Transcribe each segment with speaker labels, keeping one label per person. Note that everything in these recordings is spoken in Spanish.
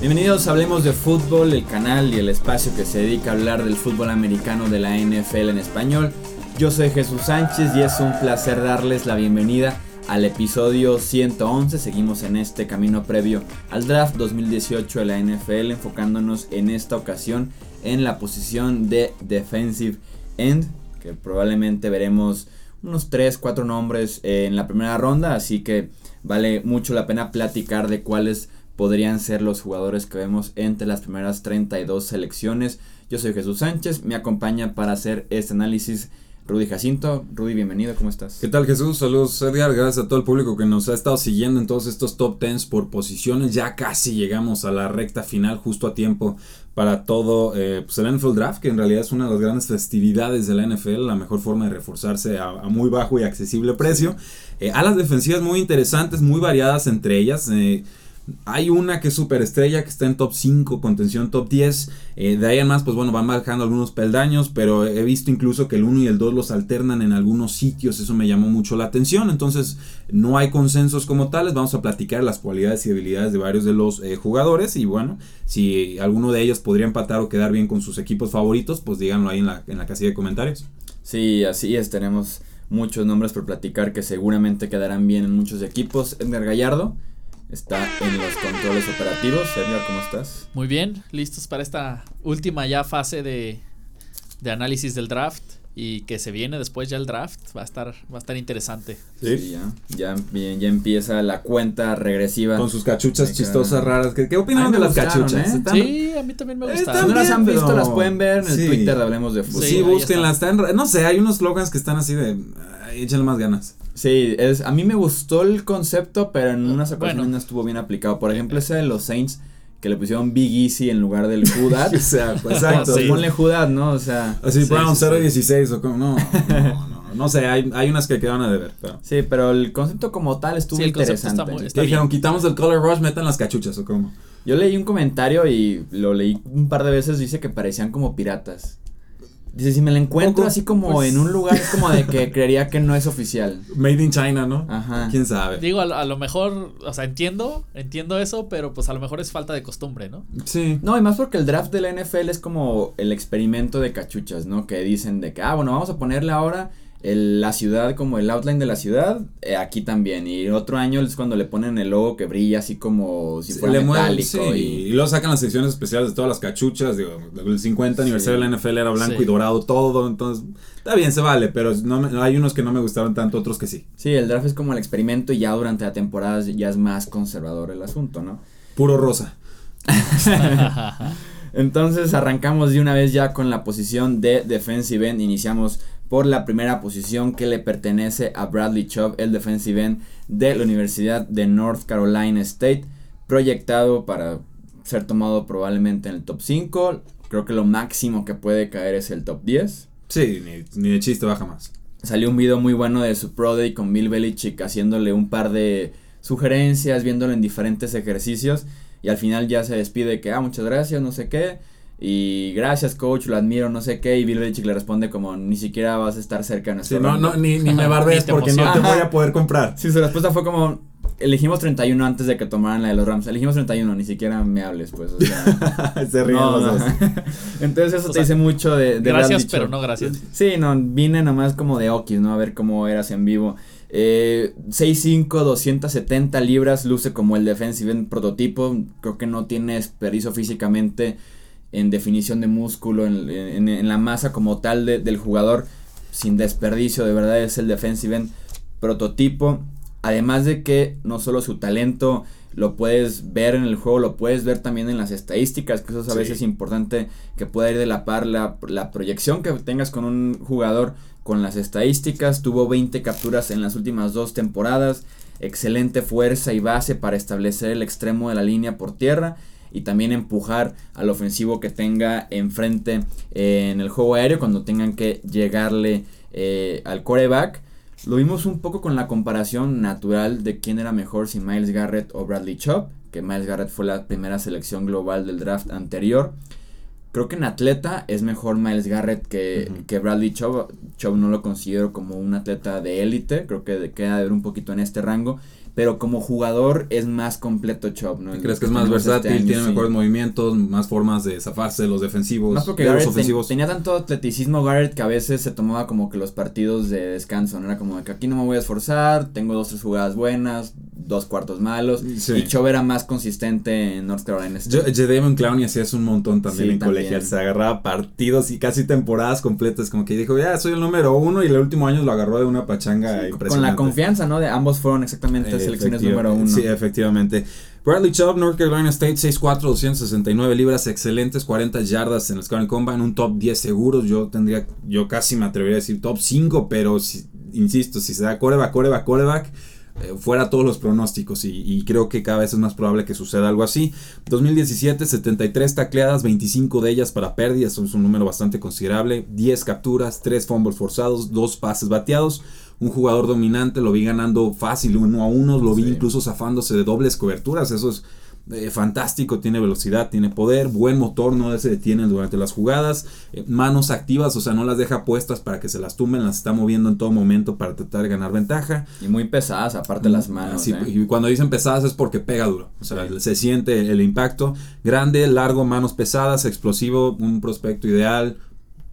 Speaker 1: Bienvenidos Hablemos de Fútbol, el canal y el espacio que se dedica a hablar del fútbol americano de la NFL en español. Yo soy Jesús Sánchez y es un placer darles la bienvenida al episodio 111. Seguimos en este camino previo al draft 2018 de la NFL, enfocándonos en esta ocasión en la posición de defensive end, que probablemente veremos unos 3, 4 nombres en la primera ronda, así que vale mucho la pena platicar de cuáles podrían ser los jugadores que vemos entre las primeras 32 selecciones. Yo soy Jesús Sánchez, me acompaña para hacer este análisis Rudy Jacinto. Rudy, bienvenido, ¿cómo estás?
Speaker 2: ¿Qué tal Jesús? Saludos Edgar, gracias a todo el público que nos ha estado siguiendo en todos estos top 10 por posiciones. Ya casi llegamos a la recta final, justo a tiempo para todo eh, pues el NFL Draft, que en realidad es una de las grandes festividades de la NFL, la mejor forma de reforzarse a, muy bajo y accesible precio. Eh, a las defensivas muy interesantes, muy variadas entre ellas. Eh, hay una que es estrella, que está en top 5, contención top 10. Eh, de ahí en más, pues bueno, van bajando algunos peldaños, pero he visto incluso que el 1 y el 2 los alternan en algunos sitios. Eso me llamó mucho la atención. Entonces, no hay consensos como tales. Vamos a platicar las cualidades y habilidades de varios de los eh, jugadores. Y bueno, si alguno de ellos podría empatar o quedar bien con sus equipos favoritos, pues díganlo ahí en la, en la casilla de comentarios.
Speaker 1: Sí, así es. Tenemos muchos nombres por platicar que seguramente quedarán bien en muchos equipos. Edgar Gallardo está en los controles operativos. Sergio, ¿cómo estás?
Speaker 3: Muy bien, listos para esta última ya fase de, de análisis del draft y que se viene después ya el draft. Va a estar va a estar interesante.
Speaker 1: Sí, ya, ya ya empieza la cuenta regresiva.
Speaker 2: Con sus cachuchas chistosas raras. ¿qué, qué opinan de las cachuchas
Speaker 3: ¿eh? sí a mí también me gustaron.
Speaker 1: si no las han visto las pueden ver en el Twitter de hablemos de fútbol.
Speaker 2: Sí, sí búsquenlas no sé hay unos slogans que están así de échenle más ganas
Speaker 1: Sí, es, a mí me gustó el concepto, pero en unas ocasiones no estuvo bien aplicado. Por ejemplo, ese de los Saints, que le pusieron Big Easy en lugar del Judat.
Speaker 2: o sea, pues, exacto.
Speaker 1: Ponle Judat, ¿no? O sea.
Speaker 2: Así, sí, Brown, 016 o como, no, no, no. No sé, hay, hay unas que quedan a deber. Pero.
Speaker 1: Sí, pero el concepto como tal estuvo interesante. Está
Speaker 2: está dijeron, quitamos el color rush, metan las cachuchas o cómo.
Speaker 1: Yo leí un comentario y lo leí un par de veces, dice que parecían como piratas. Dice, si me la encuentro así como pues en un lugar, es como de que creería que no es oficial.
Speaker 2: Made in China, ¿no? Ajá. ¿Quién sabe?
Speaker 3: Digo, a, lo mejor, o sea, entiendo, entiendo eso, pero pues a lo mejor es falta de costumbre, ¿no?
Speaker 1: Sí. No, y más porque el draft de la NFL es como el experimento de cachuchas, ¿no? Que dicen de que, ah, bueno, vamos a ponerle ahora la ciudad como el outline de la ciudad, eh, aquí también. Y otro año es cuando le ponen el logo que brilla así como si fuera metálico.
Speaker 2: y... y... luego sacan las secciones especiales de todas las cachuchas. Digo, el 50 aniversario de la NFL era blanco y dorado todo. Entonces, está bien, se vale. Pero no hay unos que no me gustaron tanto, otros que sí.
Speaker 1: Sí, el draft es como el experimento y ya durante la temporada ya es más conservador el asunto, ¿no?
Speaker 2: Puro rosa.
Speaker 1: Entonces arrancamos de una vez ya con la posición de defensive end. Iniciamos por la primera posición que le pertenece a Bradley Chubb, el defensive end de la Universidad de North Carolina State, proyectado para ser tomado probablemente en el top 5. Creo que lo máximo que puede caer es el top 10.
Speaker 2: Sí, ni, de chiste baja más.
Speaker 1: Salió un video muy bueno de su Pro Day con Bill Belichick haciéndole un par de sugerencias, viéndolo en diferentes ejercicios. Y al final ya se despide que, ah, muchas gracias, no sé qué. Y gracias, coach, lo admiro, no sé qué. Y Bill Belichick le responde como, ni siquiera vas a estar cerca de nuestro
Speaker 2: sí, no, no, ni, ni me bardes porque no te voy a poder comprar.
Speaker 1: Sí, su respuesta fue como, elegimos 31 antes de que tomaran la de los Rams. Elegimos 31, ni siquiera me hables, pues. O sea,
Speaker 2: Se ríen los dos.
Speaker 1: Entonces eso te dice mucho de, de
Speaker 3: Gracias, pero no gracias.
Speaker 1: Sí, no, vine nomás como de Okis, ¿no? A ver cómo eras en vivo. Eh, 6'5, 270 libras, luce como el defensive en prototipo. Creo que no tiene desperdicio físicamente en definición de músculo, en, la masa como tal del jugador, sin desperdicio, de verdad es el defensive end prototipo. Además de que no solo su talento lo puedes ver en el juego, lo puedes ver también en las estadísticas, que eso es a veces importante que pueda ir de la par la, la, proyección que tengas con un jugador con las estadísticas. Tuvo 20 capturas en las últimas dos temporadas, excelente fuerza y base para establecer el extremo de la línea por tierra y también empujar al ofensivo que tenga enfrente eh, en el juego aéreo cuando tengan que llegarle eh, al coreback. Lo vimos un poco con la comparación natural de quién era mejor si Miles Garrett o Bradley Chubb, que Miles Garrett fue la primera selección global del draft anterior. Creo que en atleta es mejor Miles Garrett que, que Bradley Chubb. Chubb no lo considero como un atleta de élite. Creo que queda de ver un poquito en este rango pero como jugador es más completo Chop, ¿no?
Speaker 2: ¿Crees que, es más este versátil, tiene mejores movimientos, más formas de zafarse de los defensivos, más porque
Speaker 1: los ofensivos? tenía tanto atleticismo Garrett que a veces se tomaba como que los partidos de descanso, ¿no? Era como que aquí no me voy a esforzar, tengo dos, tres jugadas buenas, dos cuartos malos, y Chop era más consistente en North Carolina
Speaker 2: State. Clown Clowney hacía eso un montón también en colegial, se agarraba partidos y casi temporadas completas, como que dijo, ya, soy el número uno, y el último año lo agarró de una pachanga impresionante.
Speaker 1: Con la confianza, ¿no? De ambos fueron exactamente selecciones número uno.
Speaker 2: Sí, efectivamente. Bradley Chubb, North Carolina State, 6'4, 269 libras, excelentes, 40 yardas en el Scouting Combine, un top 10 seguros. Yo tendría, yo casi me atrevería a decir top 5, pero insisto, si se da coreback, coreback, coreback, eh, fuera todos los pronósticos y, creo que cada vez es más probable que suceda algo así. 2017, 73 tacleadas, 25 de ellas para pérdidas, es un número bastante considerable, 10 capturas, 3 fumbles forzados, 2 pases bateados un jugador dominante, lo vi ganando fácil uno a uno, lo vi incluso zafándose de dobles coberturas, eso es eh, fantástico, tiene velocidad, tiene poder, buen motor, no se detiene durante las jugadas, eh, manos activas, o sea, no las deja puestas para que se las tumben, las está moviendo en todo momento para tratar de ganar ventaja.
Speaker 1: Y muy pesadas, aparte las manos.
Speaker 2: ¿eh? Y cuando dicen pesadas es porque pega duro, o sea, se siente el impacto. Grande, largo, manos pesadas, explosivo, un prospecto ideal,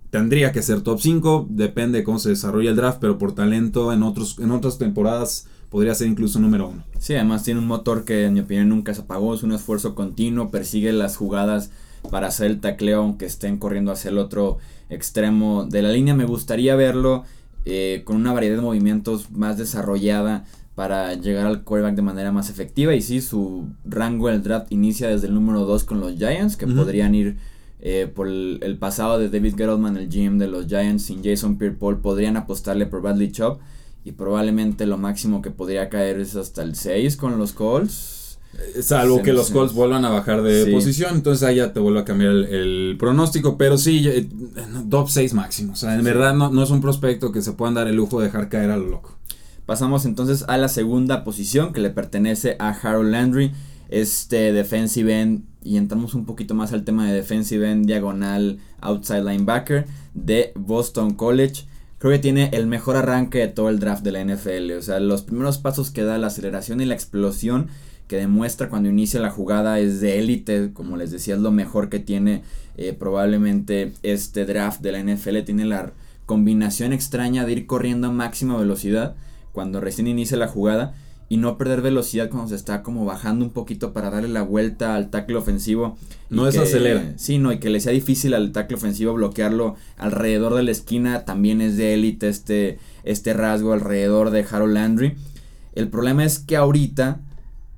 Speaker 2: tendría que ser top 5, depende de cómo se desarrolla el draft, pero por talento en, otros, en otras temporadas podría ser incluso número 1.
Speaker 1: Sí, además tiene un motor que en mi opinión nunca se apagó, es un esfuerzo continuo, persigue las jugadas para hacer el tacleo aunque estén corriendo hacia el otro extremo de la línea. Me gustaría verlo eh, con una variedad de movimientos más desarrollada para llegar al quarterback de manera más efectiva. Y sí, su rango en el draft inicia desde el número 2 con los Giants, que podrían ir eh, por el, pasado de David Gettleman, el GM de los Giants, sin Jason Pierre-Paul, podrían apostarle por Bradley Chubb. Y probablemente lo máximo que podría caer es hasta el 6 con los Colts.
Speaker 2: Eh, salvo que los Colts vuelvan a bajar de posición, entonces ahí ya te vuelve a cambiar el, pronóstico. Pero sí, eh, top 6 máximo. O sea, en verdad no, no es un prospecto que se puedan dar el lujo de dejar caer a lo loco.
Speaker 1: Pasamos entonces a la segunda posición que le pertenece a Harold Landry, este defensive end y entramos un poquito más al tema de defensive end, diagonal, outside linebacker de Boston College. Creo que tiene el mejor arranque de todo el draft de la NFL. O sea, los primeros pasos que da, la aceleración y la explosión que demuestra cuando inicia la jugada es de élite. Como les decía, es lo mejor que tiene eh, probablemente este draft de la NFL. Tiene la combinación extraña de ir corriendo a máxima velocidad cuando recién inicia la jugada y no perder velocidad cuando se está como bajando un poquito para darle la vuelta al tackle ofensivo.
Speaker 2: No desacelera.
Speaker 1: Sí, no, y que le sea difícil al tackle ofensivo bloquearlo alrededor de la esquina también es de élite este, este rasgo alrededor de Harold Landry. El problema es que ahorita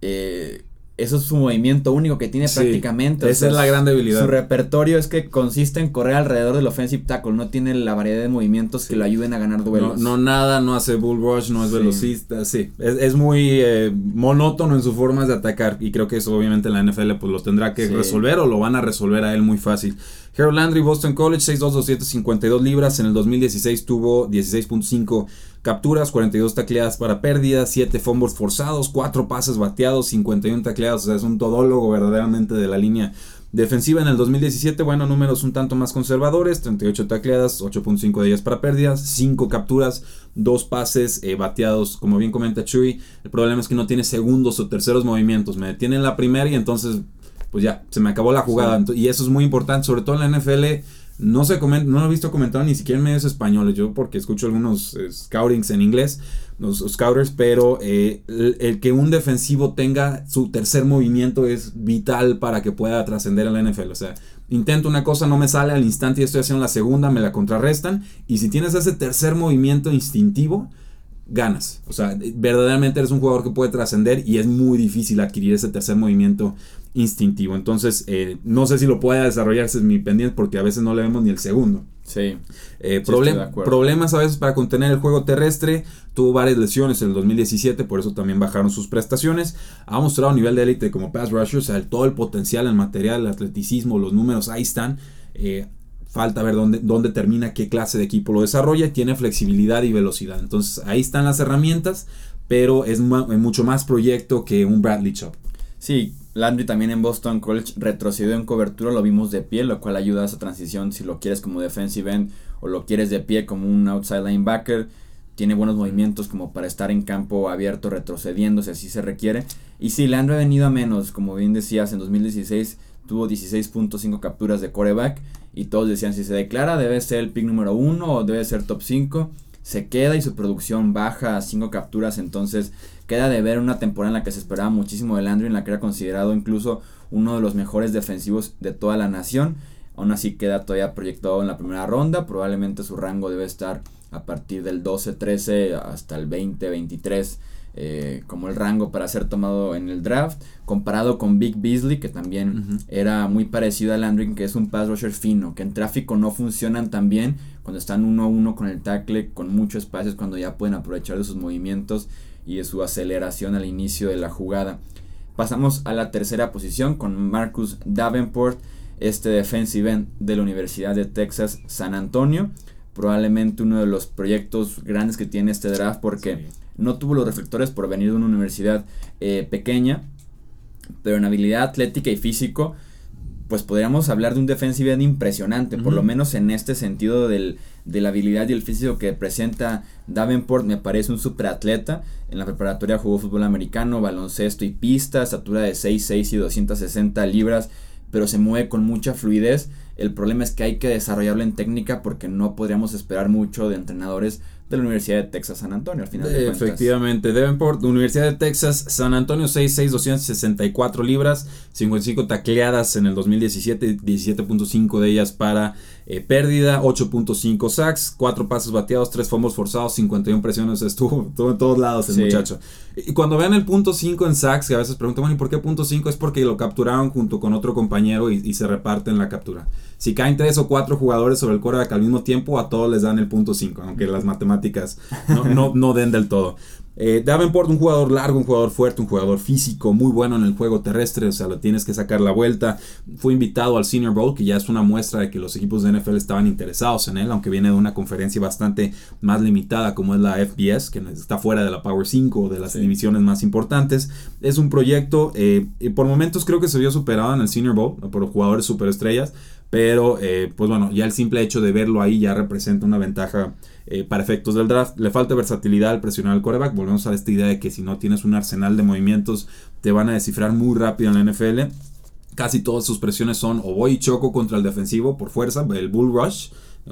Speaker 1: eh, eso es su movimiento único que tiene prácticamente.
Speaker 2: Esa es la gran debilidad.
Speaker 1: Su repertorio es que consiste en correr alrededor del offensive tackle, no tiene la variedad de movimientos que lo ayuden a ganar duelos.
Speaker 2: No, nada, no hace bull rush, no es velocista, sí. Es, muy eh, monótono en su forma de atacar y creo que eso obviamente la NFL pues lo tendrá que resolver o lo van a resolver a él muy fácil. Harold Landry, Boston College, 6'2", 252 libras. En el 2016 tuvo 16.5 capturas, 42 tacleadas para pérdidas, 7 fumbles forzados, 4 pases bateados, 51 tacleadas. O sea, es un todólogo verdaderamente de la línea defensiva. En el 2017, bueno, números un tanto más conservadores, 38 tacleadas, 8.5 de ellas para pérdidas, 5 capturas, 2 pases eh, bateados. Como bien comenta Chuy, el problema es que no tiene segundos o terceros movimientos. Me detiene en la primera y entonces pues ya, se me acabó la jugada. Y eso es muy importante, sobre todo en la NFL. No se no lo he visto comentado ni siquiera en medios españoles, yo porque escucho algunos eh, scoutings en inglés, los, scouters, pero eh, el, que un defensivo tenga su tercer movimiento es vital para que pueda trascender en la NFL. O sea, intento una cosa, no me sale al instante y estoy haciendo la segunda, me la contrarrestan. Y si tienes ese tercer movimiento instintivo, ganas. O sea, verdaderamente eres un jugador que puede trascender y es muy difícil adquirir ese tercer movimiento instintivo. Entonces, eh, no sé si lo pueda desarrollar, ese es mi pendiente, porque a veces no le vemos ni el segundo.
Speaker 1: Sí.
Speaker 2: Eh, problemas a veces para contener el juego terrestre. Tuvo varias lesiones en el 2017, por eso también bajaron sus prestaciones. Ha mostrado un nivel de élite como pass rusher, o sea, todo el potencial, el material, el atleticismo, los números, ahí están. Eh, falta ver dónde, dónde termina, qué clase de equipo lo desarrolla. Tiene flexibilidad y velocidad. Entonces, ahí están las herramientas, pero es mucho más proyecto que un Bradley Chop.
Speaker 1: Sí, Landry también en Boston College retrocedió en cobertura, lo vimos de pie, lo cual ayuda a esa transición si lo quieres como defensive end o lo quieres de pie como un outside linebacker. Tiene buenos movimientos como para estar en campo abierto retrocediendo si así se requiere. Y sí, Landry ha venido a menos, como bien decías, en 2016 tuvo 16.5 capturas de coreback y todos decían si se declara debe ser el pick número 1 o debe ser top 5. Se queda y su producción baja a 5 capturas, entonces queda de ver una temporada en la que se esperaba muchísimo de Landry, en la que era considerado incluso uno de los mejores defensivos de toda la nación. Aún así queda todavía proyectado en la primera ronda, probablemente su rango debe estar a partir del 12-13 hasta el 20-23 eh, como el rango para ser tomado en el draft, comparado con Big Beasley, que también era muy parecido a Landry, que es un pass rusher fino, que en tráfico no funcionan tan bien cuando están uno a uno con el tackle, con mucho espacio, cuando ya pueden aprovechar de sus movimientos y de su aceleración al inicio de la jugada. Pasamos a la tercera posición con Marcus Davenport, este defensive end de la Universidad de Texas San Antonio. Probablemente uno de los proyectos grandes que tiene este draft porque no tuvo los reflectores por venir de una universidad eh, pequeña, pero en habilidad atlética y físico, pues podríamos hablar de un defensive end impresionante, por lo menos en este sentido del, de la habilidad y el físico que presenta Davenport, me parece un superatleta. En la preparatoria jugó fútbol americano, baloncesto y pista, estatura de 6'6 y 260 libras, pero se mueve con mucha fluidez. El problema es que hay que desarrollarlo en técnica porque no podríamos esperar mucho de entrenadores de la Universidad de Texas San Antonio, al final de.
Speaker 2: Efectivamente, Davenport, Universidad de Texas San Antonio, 6'6, 264 libras, 55 tacleadas en el 2017, 17.5 de ellas para eh, pérdida, 8.5 sacks, 4 pases bateados, 3 fumbles forzados, 51 presiones, estuvo, estuvo en todos lados el muchacho. Y cuando vean el punto 5 en sacks, que a veces preguntan, bueno, ¿y por qué punto 5? Es porque lo capturaron junto con otro compañero y, y se reparten la captura. Si caen 3 o 4 jugadores sobre el quarterback al mismo tiempo, a todos les dan el punto 5, aunque las matemáticas no, no, no den del todo. Eh, Davenport, un jugador largo, un jugador fuerte, un jugador físico, muy bueno en el juego terrestre, o sea, lo tienes que sacar la vuelta. Fue invitado al Senior Bowl, que ya es una muestra de que los equipos de NFL estaban interesados en él, aunque viene de una conferencia bastante más limitada como es la FBS, que está fuera de la Power 5, de las divisiones más importantes. Es un proyecto, eh, y por momentos creo que se vio superado en el Senior Bowl por jugadores superestrellas, pero eh, pues bueno, ya el simple hecho de verlo ahí ya representa una ventaja eh, para efectos del draft. Le falta versatilidad al presionar al coreback. Volvemos a esta idea de que si no tienes un arsenal de movimientos, te van a descifrar muy rápido en la NFL. Casi todas sus presiones son o voy y choco contra el defensivo por fuerza, el bull rush,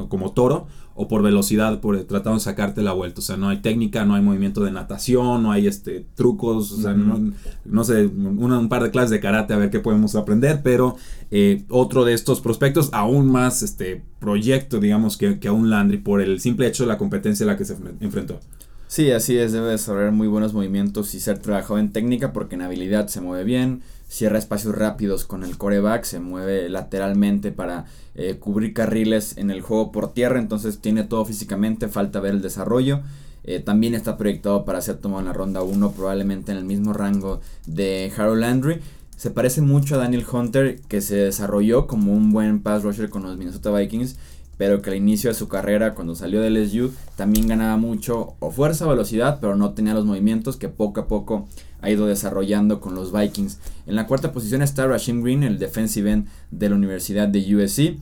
Speaker 2: como toro, o por velocidad, por tratando de sacarte la vuelta. O sea, no hay técnica, no hay movimiento de natación, no hay este trucos, o sea, no, sé, un par de clases de karate a ver qué podemos aprender, pero eh, otro de estos prospectos, aún más este proyecto, digamos, que, que a un Landry por el simple hecho de la competencia a la que se enfrentó.
Speaker 1: Sí, así es, debe desarrollar muy buenos movimientos y ser trabajado en técnica porque en habilidad se mueve bien, cierra espacios rápidos con el coreback, se mueve lateralmente para eh, cubrir carriles en el juego por tierra, entonces tiene todo físicamente, falta ver el desarrollo. Eh, también está proyectado para ser tomado en la ronda 1, probablemente en el mismo rango de Harold Landry. Se parece mucho a Daniel Hunter, que se desarrolló como un buen pass rusher con los Minnesota Vikings, pero que al inicio de su carrera, cuando salió del SU, también ganaba mucho o fuerza velocidad, pero no tenía los movimientos que poco a poco ha ido desarrollando con los Vikings. En la cuarta posición está Rashim Green, el defensive end de la Universidad de USC.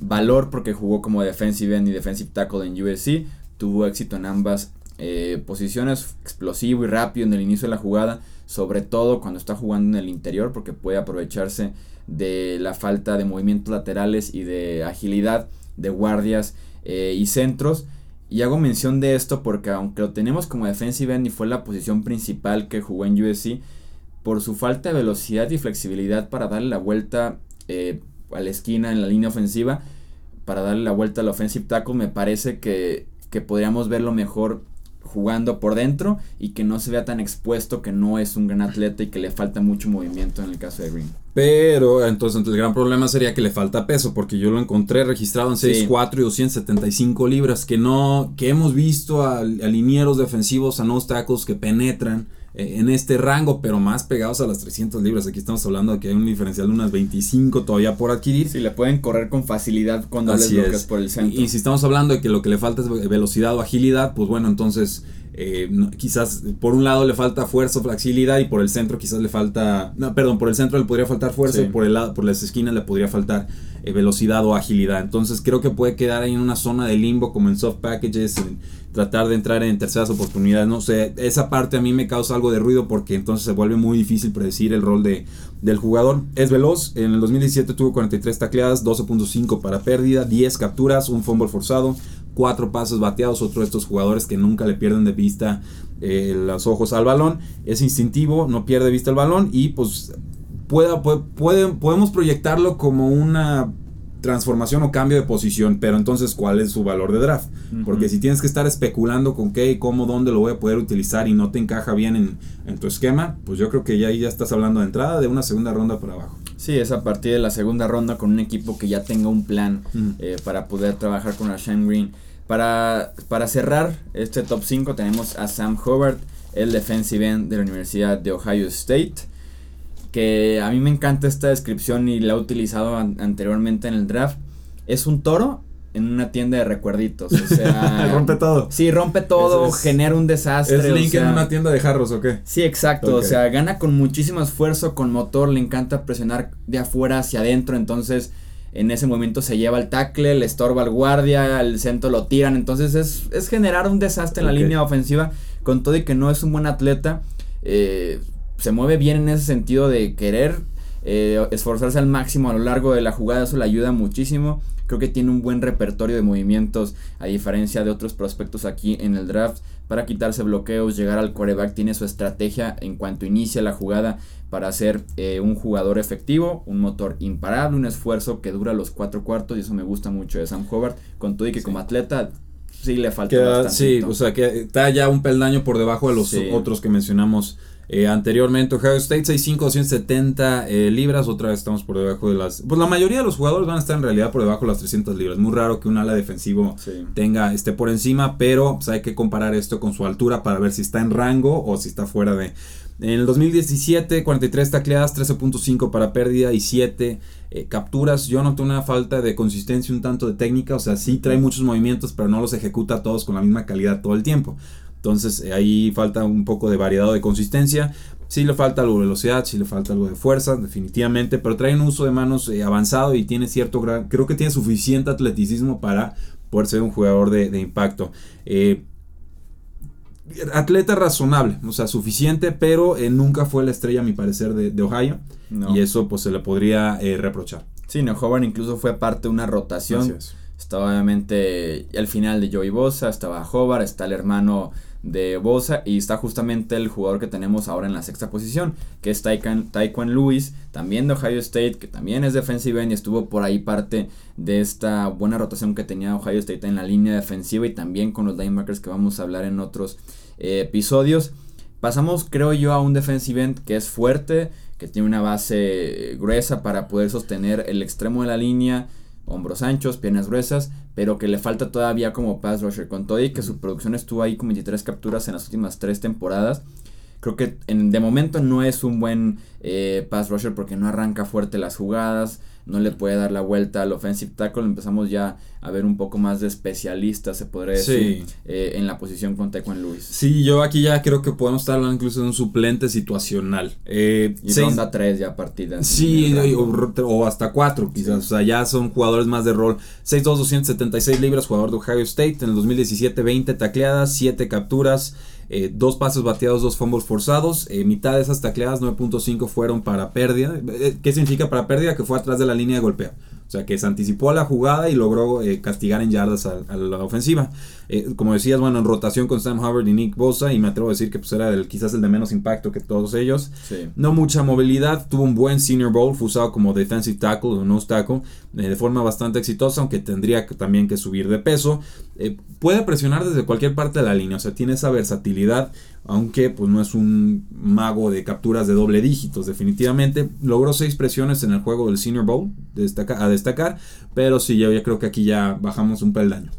Speaker 1: Valor porque jugó como defensive end y defensive tackle en USC. Tuvo éxito en ambas eh, posiciones, explosivo y rápido en el inicio de la jugada, sobre todo cuando está jugando en el interior porque puede aprovecharse de la falta de movimientos laterales y de agilidad de guardias eh, y centros. Y hago mención de esto porque aunque lo tenemos como defensive end y fue la posición principal que jugó en USC, por su falta de velocidad y flexibilidad para darle la vuelta eh, a la esquina en la línea ofensiva, para darle la vuelta al offensive tackle, me parece que, que podríamos verlo mejor jugando por dentro y que no se vea tan expuesto que no es un gran atleta y que le falta mucho movimiento en el caso de Green.
Speaker 2: Pero entonces el gran problema sería que le falta peso, porque yo lo encontré registrado en 6'4 y 275 libras, que no, que hemos visto a, a linieros defensivos, a no tackles que penetran en este rango, pero más pegados a las 300 libras. Aquí estamos hablando de que hay un diferencial de unas 25 todavía por adquirir.
Speaker 1: Sí, le pueden correr con facilidad cuando les bloqueas por el centro.
Speaker 2: Y, si estamos hablando de que lo que le falta es velocidad o agilidad, pues bueno, entonces eh, quizás por un lado le falta fuerza o flexibilidad y por el centro quizás le falta, no, perdón, por el centro le podría faltar fuerza y por el lado, por las esquinas le podría faltar eh, velocidad o agilidad. Entonces creo que puede quedar ahí en una zona de limbo como en soft packages, en tratar de entrar en terceras oportunidades. No sé, esa parte a mí me causa algo de ruido porque entonces se vuelve muy difícil predecir el rol de, del jugador. Es veloz, en el 2017 tuvo 43 tacleadas, 12.5 para pérdida, 10 capturas, un fumble forzado, cuatro pasos bateados, otro de estos jugadores que nunca le pierden de vista eh, los ojos al balón, es instintivo, no pierde de vista el balón y pues pueda, puede, podemos proyectarlo como una transformación o cambio de posición, pero entonces ¿cuál es su valor de draft? Porque si tienes que estar especulando con qué, cómo, dónde lo voy a poder utilizar y no te encaja bien en, en tu esquema, pues yo creo que ya ahí ya estás hablando de entrada de una segunda ronda para abajo.
Speaker 1: Sí, es a partir de la segunda ronda con un equipo que ya tenga un plan eh, para poder trabajar con Rashan Green. Para, para cerrar este top 5 tenemos a Sam Howard, el defensive end de la Universidad de Ohio State. Que a mí me encanta esta descripción y la he utilizado anteriormente en el draft. Es un toro en una tienda de recuerditos. O sea,
Speaker 2: rompe todo.
Speaker 1: Sí, rompe todo, genera un desastre.
Speaker 2: ¿Es Link en una tienda de jarros o qué?
Speaker 1: Sí, exacto. O sea, gana con muchísimo esfuerzo, con motor, le encanta presionar de afuera hacia adentro. Entonces, en ese momento se lleva el tackle, le estorba al guardia, el centro lo tiran. Entonces, es, es generar un desastre en la línea ofensiva. Con todo y que no es un buen atleta, eh, se mueve bien en ese sentido de querer eh, esforzarse al máximo a lo largo de la jugada. Eso le ayuda muchísimo. Creo que tiene un buen repertorio de movimientos, a diferencia de otros prospectos aquí en el draft. Para quitarse bloqueos, llegar al coreback, tiene su estrategia en cuanto inicia la jugada para ser eh, un jugador efectivo, un motor imparable, un esfuerzo que dura los cuatro cuartos y eso me gusta mucho de Sam Hobart. Con todo y que como atleta sí le falta bastante.
Speaker 2: Sí, o sea que está ya un peldaño por debajo de los otros que mencionamos eh, anteriormente, Ohio State 6'5, 270 eh, libras. Otra vez estamos por debajo de las. Pues la mayoría de los jugadores van a estar en realidad por debajo de las 300 libras. Muy raro que un ala defensivo tenga esté por encima, pero pues, hay que comparar esto con su altura para ver si está en rango o si está fuera de. En el 2017, 43 tacleadas, 13.5 para pérdida y 7 eh, capturas. Yo noté una falta de consistencia, un tanto de técnica. O sea, sí trae muchos movimientos, pero no los ejecuta todos con la misma calidad todo el tiempo. Entonces eh, ahí falta un poco de variedad o de consistencia. Sí le falta algo de velocidad, sí le falta algo de fuerza, definitivamente, pero trae un uso de manos eh, avanzado y tiene cierto gran, creo que tiene suficiente atleticismo para poder ser un jugador de, impacto. Eh, atleta razonable, o sea, suficiente, pero nunca fue la estrella, a mi parecer, de, Ohio. Y eso pues se le podría reprochar.
Speaker 1: Sí, no, joven incluso fue parte de una rotación. Estaba obviamente al final de Joey Bosa, estaba Hobart, está el hermano de Bosa y está justamente el jugador que tenemos ahora en la sexta posición, que es Taekwon Lewis, también de Ohio State, que también es defensive end y estuvo por ahí parte de esta buena rotación que tenía Ohio State en la línea defensiva y también con los linebackers que vamos a hablar en otros eh, episodios. Pasamos, creo yo, a un defensive end que es fuerte, que tiene una base gruesa para poder sostener el extremo de la línea, hombros anchos, piernas gruesas, pero que le falta todavía como pass rusher. Con todo y que su producción estuvo ahí con 23 capturas en las últimas tres temporadas. Creo que en, de momento no es un buen eh, pass rusher porque no arranca fuerte las jugadas no le puede dar la vuelta al offensive tackle. Empezamos ya a ver un poco más de especialistas, se podría decir, eh, en la posición con Taekwondo Lewis.
Speaker 2: Sí, yo aquí ya creo que podemos estar hablando incluso de un suplente situacional. Eh,
Speaker 1: y ronda 3 ya partida.
Speaker 2: Sí, o, hasta 4 quizás, o sea, ya son jugadores más de rol. 6'2", 276 libras, jugador de Ohio State. En el 2017, 20 tacleadas, 7 capturas. Eh, dos pasos bateados, dos fumbles forzados. Eh, mitad de esas tacleadas, 9.5 fueron para pérdida. Eh, ¿Qué significa para pérdida? Que fue atrás de la línea de golpeo. O sea, que se anticipó a la jugada y logró castigar en yardas a, la ofensiva. como decías, bueno, en rotación con Sam Hubbard y Nick Bosa, y me atrevo a decir que pues, era el, quizás el de menos impacto que todos ellos. No mucha movilidad, tuvo un buen Senior Bowl, fue usado como defensive tackle o nose tackle, de forma bastante exitosa, aunque tendría también que subir de peso. puede presionar desde cualquier parte de la línea, o sea, tiene esa versatilidad aunque pues no es un mago de capturas de doble dígitos definitivamente. Logró seis presiones en el juego del Senior Bowl a destacar, pero sí, yo ya creo que aquí ya bajamos un peldaño.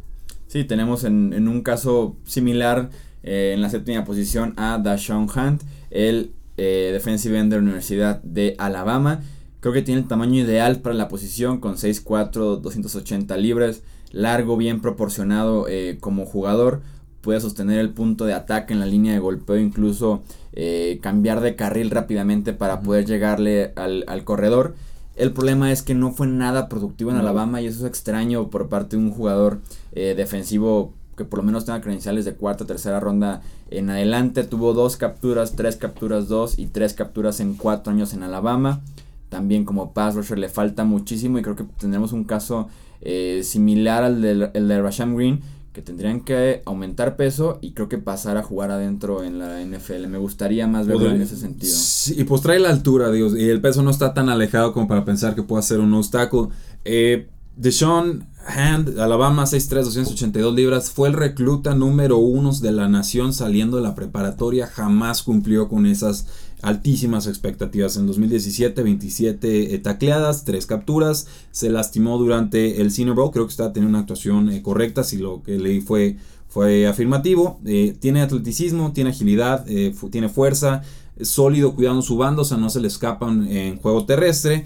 Speaker 1: Sí, tenemos en, un caso similar eh, en la séptima posición a Dashawn Hunt, el eh, defensive end de la Universidad de Alabama. Creo que tiene el tamaño ideal para la posición con 6'4, 280 libras, largo, bien proporcionado eh, como jugador puede sostener el punto de ataque en la línea de golpeo, incluso eh, cambiar de carril rápidamente para poder llegarle al, al, corredor. El problema es que no fue nada productivo en Alabama y eso es extraño por parte de un jugador eh, defensivo que por lo menos tenga credenciales de cuarta o tercera ronda en adelante. Tuvo dos capturas, tres capturas, dos y tres capturas en cuatro años en Alabama. También como pass rusher le falta muchísimo y creo que tendremos un caso eh, similar al de, el de Rasham Green que tendrían que aumentar peso y creo que pasar a jugar adentro en la NFL. Me gustaría más verlo en ese sentido.
Speaker 2: Sí, y pues trae la altura, Dios, y el peso no está tan alejado como para pensar que pueda ser un obstáculo. Eh, Deshaun Hand, Alabama 6'3, 282 libras, fue el recluta número uno de la nación saliendo de la preparatoria, jamás cumplió con esas altísimas expectativas. En 2017, 27 eh, tacleadas, 3 capturas, se lastimó durante el Senior Bowl, creo que está teniendo una actuación eh, correcta, si lo que leí fue, fue afirmativo. Eh, tiene atleticismo, tiene agilidad, tiene fuerza, sólido cuidando su bando, o sea, no se le escapan en juego terrestre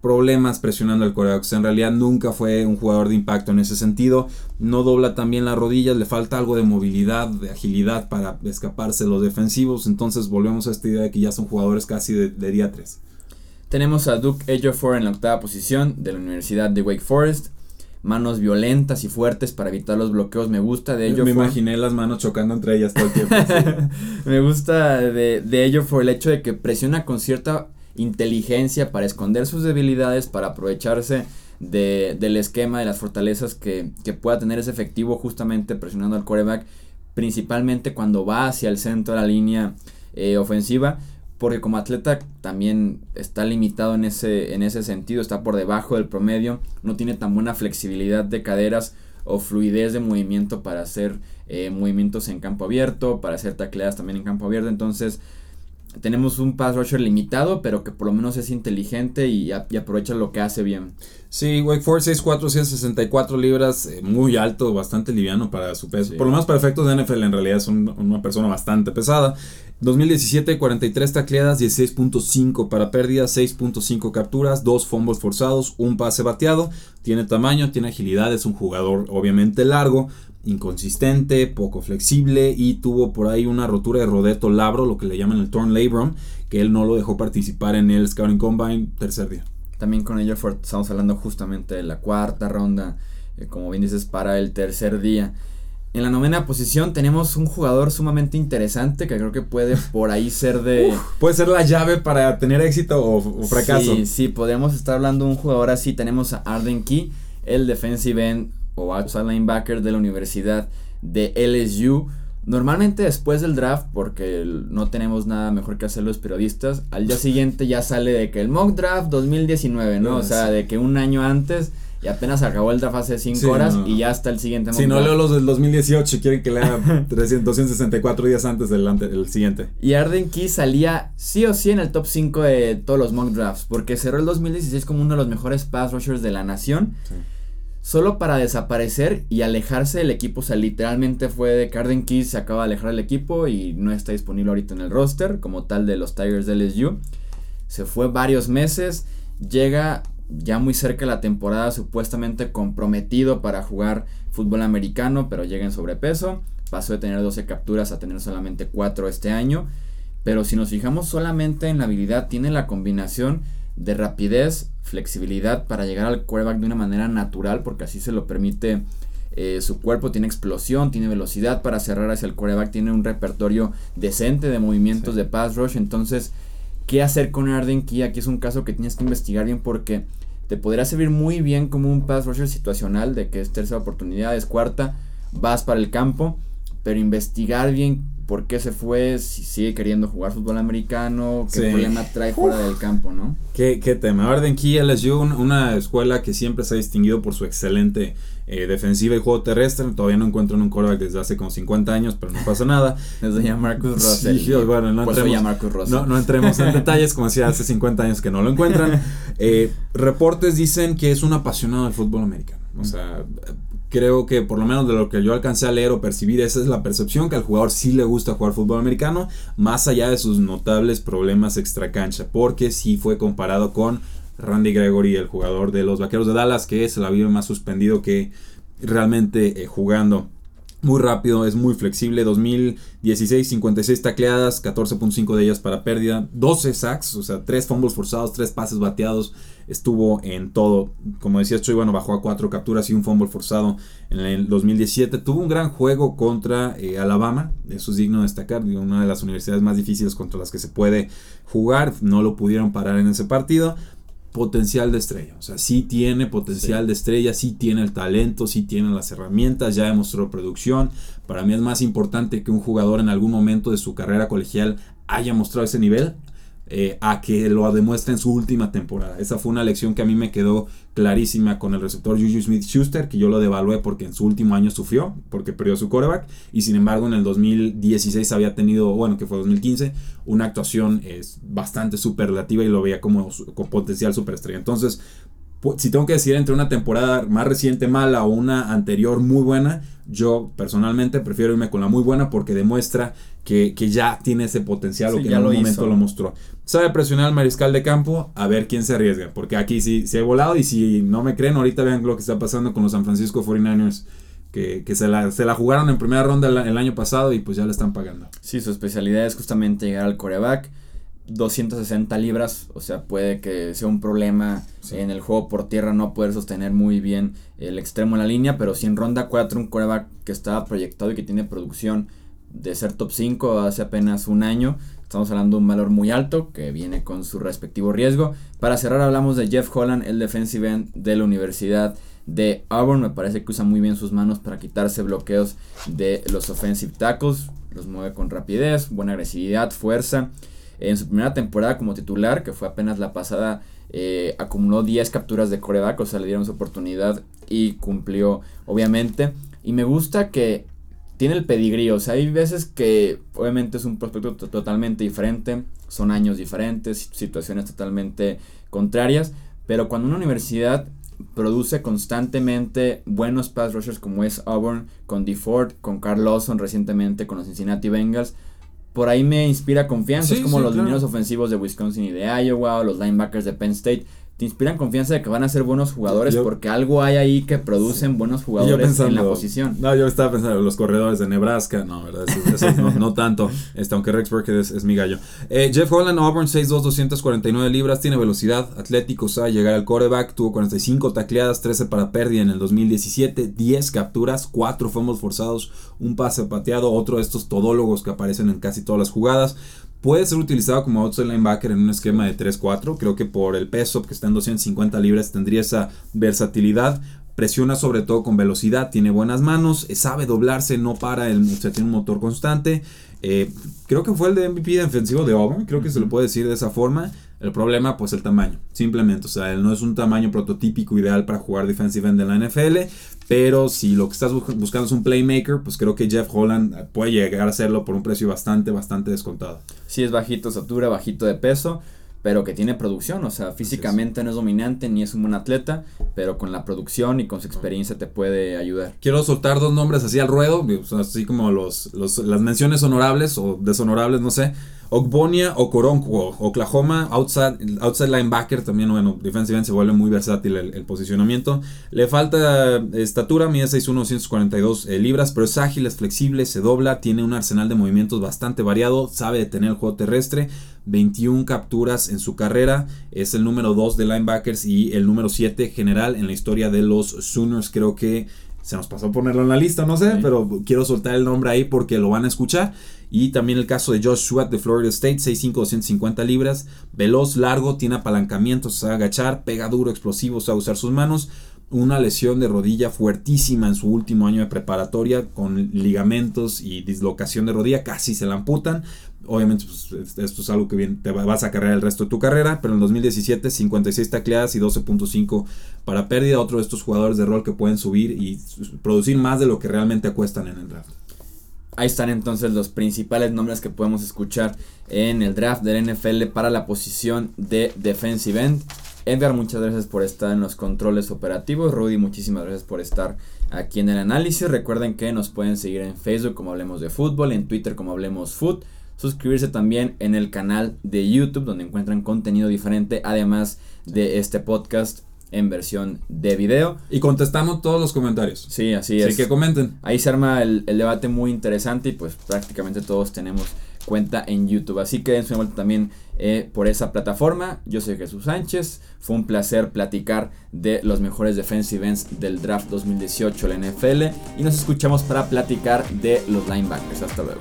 Speaker 2: problemas presionando al coreback. en realidad nunca fue un jugador de impacto en ese sentido. No dobla también las rodillas, le falta algo de movilidad, de agilidad para escaparse de los defensivos. Entonces volvemos a esta idea de que ya son jugadores casi de, día 3.
Speaker 1: Tenemos a Duke Ejiofor en la octava posición de la Universidad de Wake Forest. Manos violentas y fuertes para evitar los bloqueos. Me gusta de ello.
Speaker 2: Me imaginé las manos chocando entre ellas todo el tiempo.
Speaker 1: Me gusta de, de ello el hecho de que presiona con cierta inteligencia para esconder sus debilidades, para aprovecharse de, del esquema, de las fortalezas que, pueda tener ese efectivo justamente presionando al quarterback, principalmente cuando va hacia el centro de la línea eh, ofensiva, porque como atleta también está limitado en ese, en ese sentido, está por debajo del promedio, no tiene tan buena flexibilidad de caderas o fluidez de movimiento para hacer eh, movimientos en campo abierto, para hacer tacleadas también en campo abierto, entonces tenemos un pass rusher limitado, pero que por lo menos es inteligente y, aprovecha lo que hace bien.
Speaker 2: Sí, Wake Forest 6'4", 164 libras, eh, muy alto, bastante liviano para su peso. Por lo menos para efectos de NFL, en realidad es una persona bastante pesada. 2017, 43 tacleadas, 16.5 para pérdidas, 6.5 capturas, 2 fumbles forzados, un pase bateado. Tiene tamaño, tiene agilidad, es un jugador obviamente largo, inconsistente, poco flexible y tuvo por ahí una rotura de rodeto labro, lo que le llaman el torn labrum, que él no lo dejó participar en el Scouting Combine tercer día.
Speaker 1: También con ella estamos hablando justamente de la cuarta ronda, eh, como bien dices, para el tercer día. En la novena posición tenemos un jugador sumamente interesante que creo que puede por ahí ser de...
Speaker 2: puede ser la llave para tener éxito o, fracaso.
Speaker 1: Sí, sí, podríamos estar hablando de un jugador así. Tenemos a Arden Key, el defensive end o outside linebacker de la Universidad de LSU. Normalmente después del draft, porque no tenemos nada mejor que hacer los periodistas, al día siguiente ya sale de que el mock draft 2019, ¿no? o sea, de que un año antes y apenas acabó el draft hace 5 horas y ya está el siguiente
Speaker 2: mock Si no leo los del 2018, quieren que lea 264 días antes del el siguiente.
Speaker 1: Y Arden Key salía sí o sí en el top 5 de todos los mock drafts, porque cerró el 2016 como uno de los mejores pass rushers de la nación. Sí solo para desaparecer y alejarse del equipo. O sea, literalmente fue de Carden Keys se acaba de alejar del equipo y no está disponible ahorita en el roster como tal de los Tigers de LSU. Se fue varios meses, llega ya muy cerca la temporada supuestamente comprometido para jugar fútbol americano, pero llega en sobrepeso. Pasó de tener 12 capturas a tener solamente 4 este año. Pero si nos fijamos solamente en la habilidad, tiene la combinación de rapidez, flexibilidad para llegar al quarterback de una manera natural, porque así se lo permite eh, su cuerpo, tiene explosión, tiene velocidad para cerrar hacia el quarterback, tiene un repertorio decente de movimientos de pass rush, entonces, ¿qué hacer con Arden Key? Aquí es un caso que tienes que investigar bien porque te podrá servir muy bien como un pass rusher situacional, de que es tercera oportunidad, es cuarta, vas para el campo, pero investigar bien por qué se fue, si sigue queriendo jugar fútbol americano, qué problema trae fuera del campo, ¿no?
Speaker 2: Qué, qué tema. Arden Key LSU, una escuela que siempre se ha distinguido por su excelente eh, defensiva y juego terrestre. Todavía no encuentro un quarterback desde hace como 50 años, pero no pasa nada.
Speaker 1: Desde ya Marcus Russell.
Speaker 2: Sí, bueno, no entremos, no, no entremos en detalles, como decía hace 50 años que no lo encuentran. Eh, reportes dicen que es un apasionado del fútbol americano. O sea, creo que por lo menos de lo que yo alcancé a leer o percibir, esa es la percepción que al jugador sí le gusta jugar fútbol americano, más allá de sus notables problemas extracancha, porque sí fue comparado con Randy Gregory, el jugador de los Vaqueros de Dallas, que se la vive más suspendido que realmente eh, jugando. Muy rápido, es muy flexible. 2016, 56 tacleadas, 14.5 de ellas para pérdida, 12 sacks, o sea, 3 fumbles forzados, 3 pases bateados. Estuvo en todo. Como decía Chuy, bueno, bajó a 4 capturas y un fumble forzado en el 2017. Tuvo un gran juego contra eh, Alabama, eso es digno de destacar, una de las universidades más difíciles contra las que se puede jugar. No lo pudieron parar en ese partido potencial de estrella. O sea, sí tiene potencial de estrella, sí tiene el talento, sí tiene las herramientas, ya demostró producción. Para mí es más importante que un jugador en algún momento de su carrera colegial haya mostrado ese nivel eh, a que lo demuestre en su última temporada. Esa fue una lección que a mí me quedó clarísima con el receptor Juju Smith Schuster, que yo lo devalué porque en su último año sufrió, porque perdió su quarterback, y sin embargo en el 2016 había tenido, bueno, que fue 2015, una actuación es bastante superlativa y lo veía como con potencial superestrella. Entonces, si tengo que decir entre una temporada más reciente mala o una anterior muy buena, yo personalmente prefiero irme con la muy buena porque demuestra que, ya tiene ese potencial o que en algún momento lo mostró. Sabe presionar al mariscal de campo a ver quién se arriesga, porque aquí sí se ha volado y si no me creen, ahorita vean lo que está pasando con los San Francisco 49ers. Que, se, la, se, la, jugaron en primera ronda el, el, año pasado y pues ya le están pagando.
Speaker 1: Sí, su especialidad es justamente llegar al coreback. 260 libras, o sea, puede que sea un problema en el juego por tierra no poder sostener muy bien el extremo en la línea, pero si en ronda 4 un coreback que estaba proyectado y que tiene producción de ser top 5 hace apenas un año, estamos hablando de un valor muy alto que viene con su respectivo riesgo. Para cerrar hablamos de Jeff Holland, el defensive end de la Universidad de Auburn, me parece que usa muy bien sus manos para quitarse bloqueos de los offensive tackles, los mueve con rapidez, buena agresividad, fuerza. En su primera temporada como titular, que fue apenas la pasada, eh, acumuló 10 capturas de coreback, o sea, le dieron su oportunidad y cumplió, obviamente. Y me gusta que tiene el pedigrí, o sea, hay veces que obviamente es un prospecto totalmente diferente, son años diferentes, situaciones totalmente contrarias, pero cuando una universidad produce constantemente buenos pass rushers como es Auburn, con DeFord, con Carl Lawson recientemente con los Cincinnati Bengals, por ahí me inspira confianza. es como los claro. ofensivos de Wisconsin y de Iowa o los linebackers de Penn State te inspiran confianza de que van a ser buenos jugadores porque algo hay ahí que producen buenos jugadores en la posición.
Speaker 2: No, yo estaba pensando los corredores de Nebraska, no, ¿verdad? Eso, no, tanto, este, aunque Rex Burkhead es, mi gallo. Eh, Jeff Holland, Auburn, 6'2", 249 libras, tiene velocidad, atlético, sabe llegar al quarterback, tuvo 45 tacleadas, 13 para pérdida en el 2017, 10 capturas, 4 fumbles forzados, un pase pateado, otro de estos todólogos que aparecen en casi todas las jugadas. Puede ser utilizado como outside linebacker en un esquema de 3-4. Creo que por el peso que está en 250 libras tendría esa versatilidad. Presiona sobre todo con velocidad, tiene buenas manos, eh, sabe doblarse, no para, el, o tiene un motor constante. Eh, creo que fue el de MVP defensivo de Auburn, creo que se lo puede decir de esa forma. El problema, pues el tamaño, simplemente. O sea, él no es un tamaño prototípico ideal para jugar defensive end en la NFL. Pero si lo que estás buscando es un playmaker, pues creo que Jeff Holland puede llegar a hacerlo por un precio bastante, bastante descontado.
Speaker 1: Sí, es bajito de estatura, bajito de peso pero que tiene producción, o sea, físicamente no es dominante ni es un buen atleta, pero con la producción y con su experiencia te puede ayudar.
Speaker 2: Quiero soltar dos nombres así al ruedo, así como los, los, las menciones honorables o deshonorables, no sé. Ogbonia o Coronco, Oklahoma, outside, outside linebacker, también, bueno, defensive se vuelve muy versátil el, posicionamiento. Le falta estatura, mide 6'1, 142 eh, libras, pero es ágil, es flexible, se dobla, tiene un arsenal de movimientos bastante variado, sabe detener el juego terrestre, 21 capturas en su carrera, es el número 2 de linebackers y el número 7 general en la historia de los Sooners, creo que se nos pasó ponerlo en la lista, no sé, pero quiero soltar el nombre ahí porque lo van a escuchar. Y también el caso de Josh Sweat de Florida State, 6'5", 250 libras, veloz, largo, tiene apalancamientos, sabe agachar, pega duro, explosivo, sabe usar sus manos. Una lesión de rodilla fuertísima en su último año de preparatoria, con ligamentos y dislocación de rodilla, casi se la amputan. Obviamente, pues, esto es algo que te vas a cargar el resto de tu carrera, pero en 2017, 56 tacleadas y 12.5 para pérdida. Otro de estos jugadores de rol que pueden subir y producir más de lo que realmente cuestan en el draft.
Speaker 1: Ahí están entonces los principales nombres que podemos escuchar en el draft del NFL para la posición de defensive end. Edgar, muchas gracias por estar en los controles operativos. Rudy, muchísimas gracias por estar aquí en el análisis. Recuerden que nos pueden seguir en Facebook como Hablemos de Fútbol, en Twitter como Hablemos Foot. Suscribirse también en el canal de YouTube donde encuentran contenido diferente, además de este podcast en versión de video.
Speaker 2: Y contestamos todos los comentarios.
Speaker 1: Sí, así es.
Speaker 2: Así que comenten.
Speaker 1: Ahí se arma el, el debate muy interesante y pues prácticamente todos tenemos cuenta en YouTube. Así que dense una vuelta también eh, por esa plataforma. Yo soy Jesús Sánchez. Fue un placer platicar de los mejores defensive ends del draft 2018 la NFL. Y nos escuchamos para platicar de los linebackers. Hasta luego.